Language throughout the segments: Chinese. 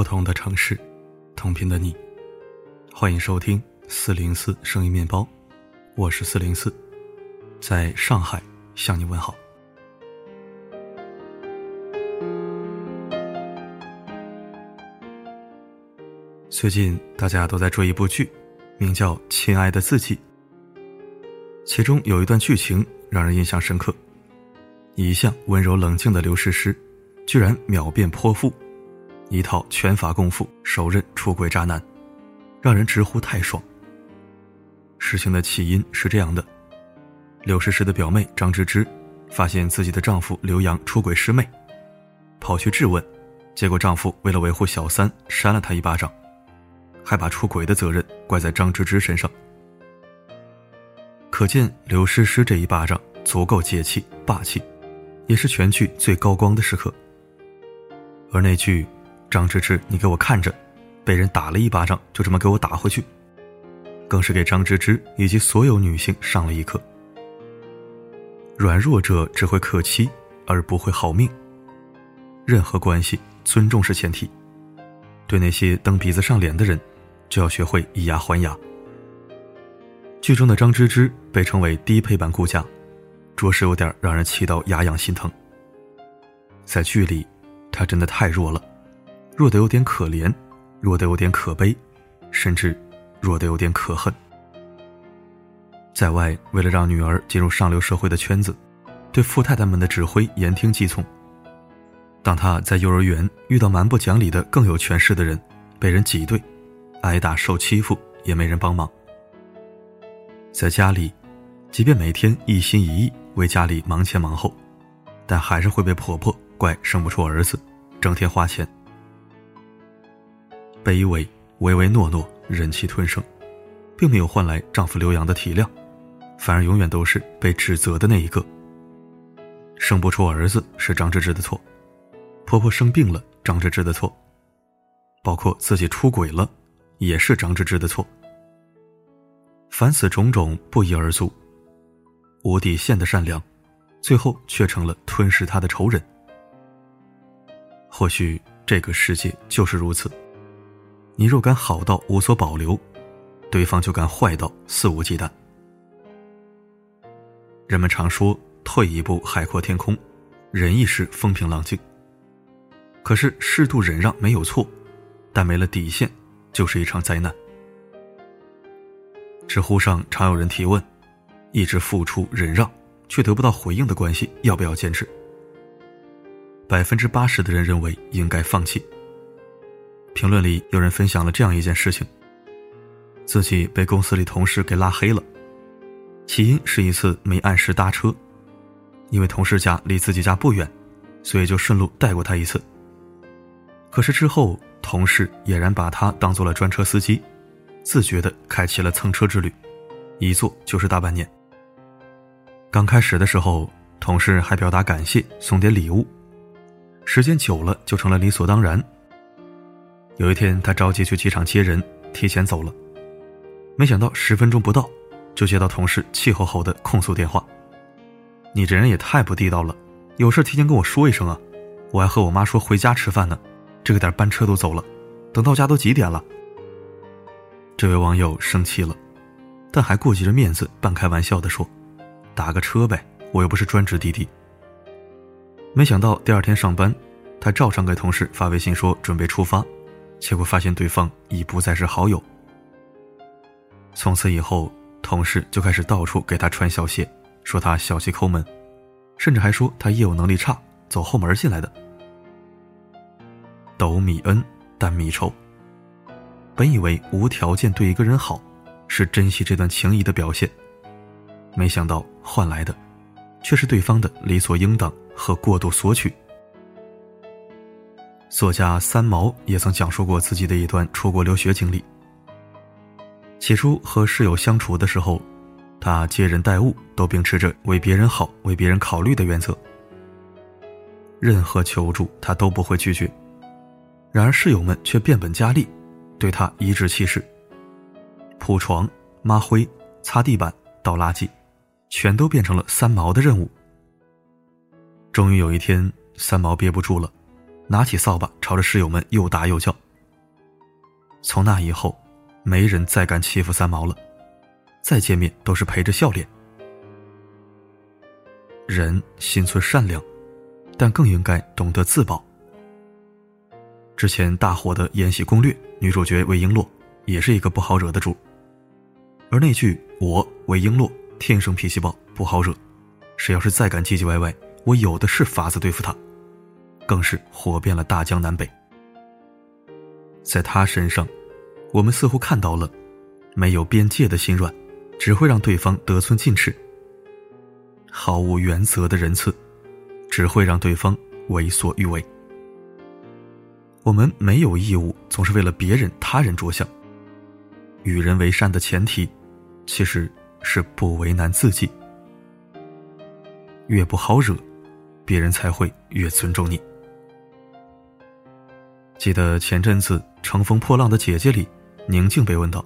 不同的城市，同频的你，欢迎收听四零四声音面包，我是四零四，在上海向你问好。最近大家都在追一部剧，名叫《亲爱的自己》，其中有一段剧情让人印象深刻，一向温柔冷静的刘诗诗，居然秒变泼妇。一套拳法功夫，手刃出轨渣男，让人直呼太爽。事情的起因是这样的：刘诗诗的表妹张芝芝发现自己的丈夫刘洋出轨师妹，跑去质问，结果丈夫为了维护小三，扇了她一巴掌，还把出轨的责任怪在张芝芝身上。可见刘诗诗这一巴掌足够解气霸气，也是全剧最高光的时刻。而那句。张芝芝，你给我看着，被人打了一巴掌，就这么给我打回去，更是给张芝芝以及所有女性上了一课。软弱者只会可欺，而不会好命。任何关系，尊重是前提。对那些蹬鼻子上脸的人，就要学会以牙还牙。剧中的张芝芝被称为低配版顾佳，着实有点让人气到牙痒心疼。在剧里，她真的太弱了。弱得有点可怜，弱得有点可悲，甚至弱得有点可恨。在外，为了让女儿进入上流社会的圈子，对富太太们的指挥言听计从。当他在幼儿园遇到蛮不讲理的更有权势的人，被人挤兑，挨打受欺负也没人帮忙。在家里，即便每天一心一意为家里忙前忙后，但还是会被婆婆怪生不出儿子，整天花钱。卑微、唯唯诺诺、忍气吞声，并没有换来丈夫刘洋的体谅，反而永远都是被指责的那一个。生不出儿子是张芝芝的错，婆婆生病了，张芝芝的错，包括自己出轨了，也是张芝芝的错。凡此种种不一而足，无底线的善良，最后却成了吞噬她的仇人。或许这个世界就是如此。你若敢好到无所保留，对方就敢坏到肆无忌惮。人们常说“退一步海阔天空，忍一时风平浪静”。可是适度忍让没有错，但没了底线就是一场灾难。知乎上常有人提问：一直付出忍让却得不到回应的关系，要不要坚持？百分之八十的人认为应该放弃。评论里有人分享了这样一件事情：自己被公司里同事给拉黑了，起因是一次没按时搭车，因为同事家离自己家不远，所以就顺路带过他一次。可是之后，同事俨然把他当做了专车司机，自觉地开启了蹭车之旅，一坐就是大半年。刚开始的时候，同事还表达感谢，送点礼物，时间久了就成了理所当然。有一天，他着急去机场接人，提前走了。没想到十分钟不到，就接到同事气吼吼的控诉电话：“你这人也太不地道了！有事提前跟我说一声啊！我还和我妈说回家吃饭呢，这个点班车都走了，等到家都几点了？”这位网友生气了，但还顾及着面子，半开玩笑的说：“打个车呗，我又不是专职滴滴。”没想到第二天上班，他照常给同事发微信说准备出发。结果发现对方已不再是好友。从此以后，同事就开始到处给他穿小鞋，说他小气抠门，甚至还说他业务能力差，走后门进来的。斗米恩，担米仇。本以为无条件对一个人好，是珍惜这段情谊的表现，没想到换来的，却是对方的理所应当和过度索取。作家三毛也曾讲述过自己的一段出国留学经历。起初和室友相处的时候，他接人待物都秉持着为别人好、为别人考虑的原则，任何求助他都不会拒绝。然而室友们却变本加厉，对他颐指气使，铺床、抹灰、擦地板、倒垃圾，全都变成了三毛的任务。终于有一天，三毛憋不住了。拿起扫把朝着室友们又打又叫。从那以后，没人再敢欺负三毛了，再见面都是陪着笑脸。人心存善良，但更应该懂得自保。之前大火的《延禧攻略》，女主角魏璎珞也是一个不好惹的主。而那句“我魏璎珞天生脾气暴，不好惹”，谁要是再敢唧唧歪歪，我有的是法子对付他，更是火遍了大江南北。在他身上，我们似乎看到了没有边界的心软，只会让对方得寸进尺；毫无原则的仁慈，只会让对方为所欲为。我们没有义务总是为了别人、他人着想。与人为善的前提，其实是不为难自己。越不好惹，别人才会越尊重你。记得前阵子《乘风破浪的姐姐》里，宁静被问到：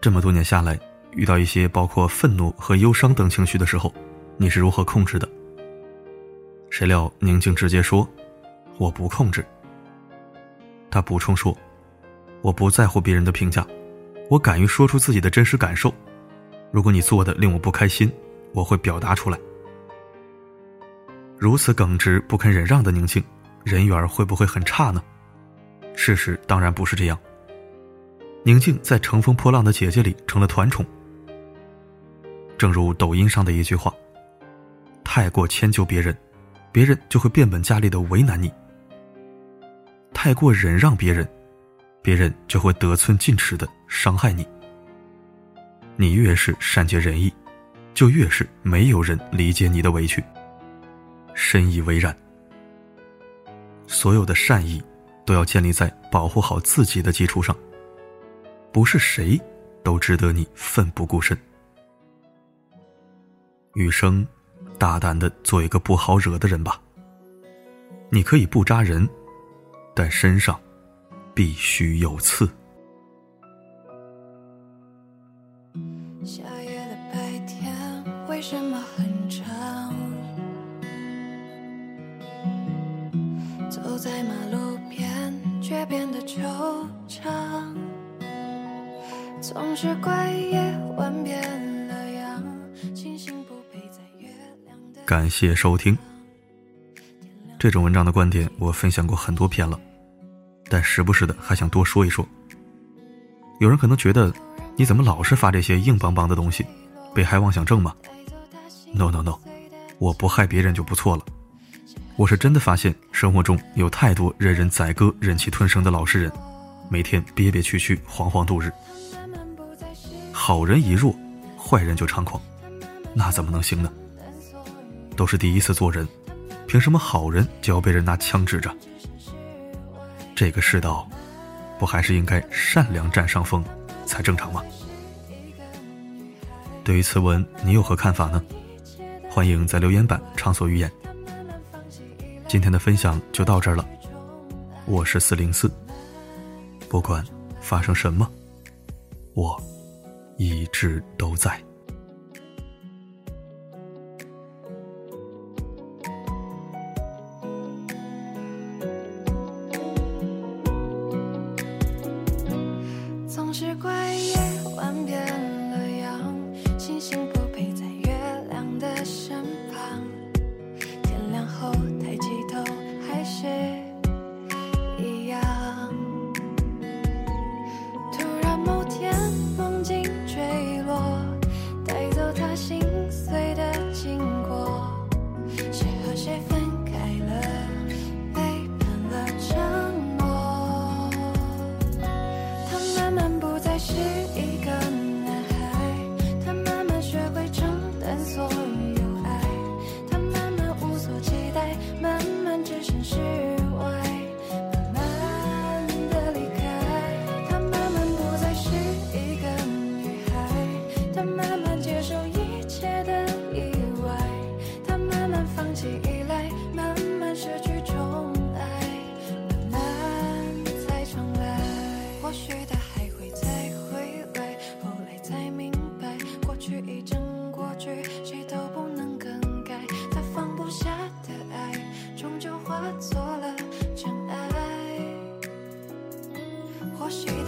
这么多年下来，遇到一些包括愤怒和忧伤等情绪的时候，你是如何控制的？谁料宁静直接说：“我不控制。”他补充说：“我不在乎别人的评价，我敢于说出自己的真实感受。如果你做的令我不开心，我会表达出来。”如此耿直不肯忍让的宁静，人缘会不会很差呢？事实当然不是这样。宁静在《乘风破浪的姐姐》里成了团宠。正如抖音上的一句话：“太过迁就别人，别人就会变本加厉的为难你。”太过忍让别人，别人就会得寸进尺的伤害你。你越是善解人意，就越是没有人理解你的委屈。深以为然。所有的善意，都要建立在保护好自己的基础上。不是谁，都值得你奋不顾身。余生，大胆的做一个不好惹的人吧。你可以不扎人。但身上必须有刺。夏夜的白天为什么很走在马路边却变得惆怅。总是怪夜晚变了样，星星不配在月亮的。感谢收听。这种文章的观点我分享过很多篇了，但时不时的还想多说一说。有人可能觉得，你怎么老是发这些硬邦邦的东西，被害妄想症吗？No No No，我不害别人就不错了。我是真的发现生活中有太多任人宰割、忍气吞声的老实人，每天憋憋屈屈、惶惶度日。好人一弱，坏人就猖狂，那怎么能行呢？都是第一次做人。凭什么好人就要被人拿枪指着？这个世道，不还是应该善良占上风才正常吗？对于此文，你有何看法呢？欢迎在留言板畅所欲言。今天的分享就到这儿了，我是四零四，不管发生什么，我一直都在。或许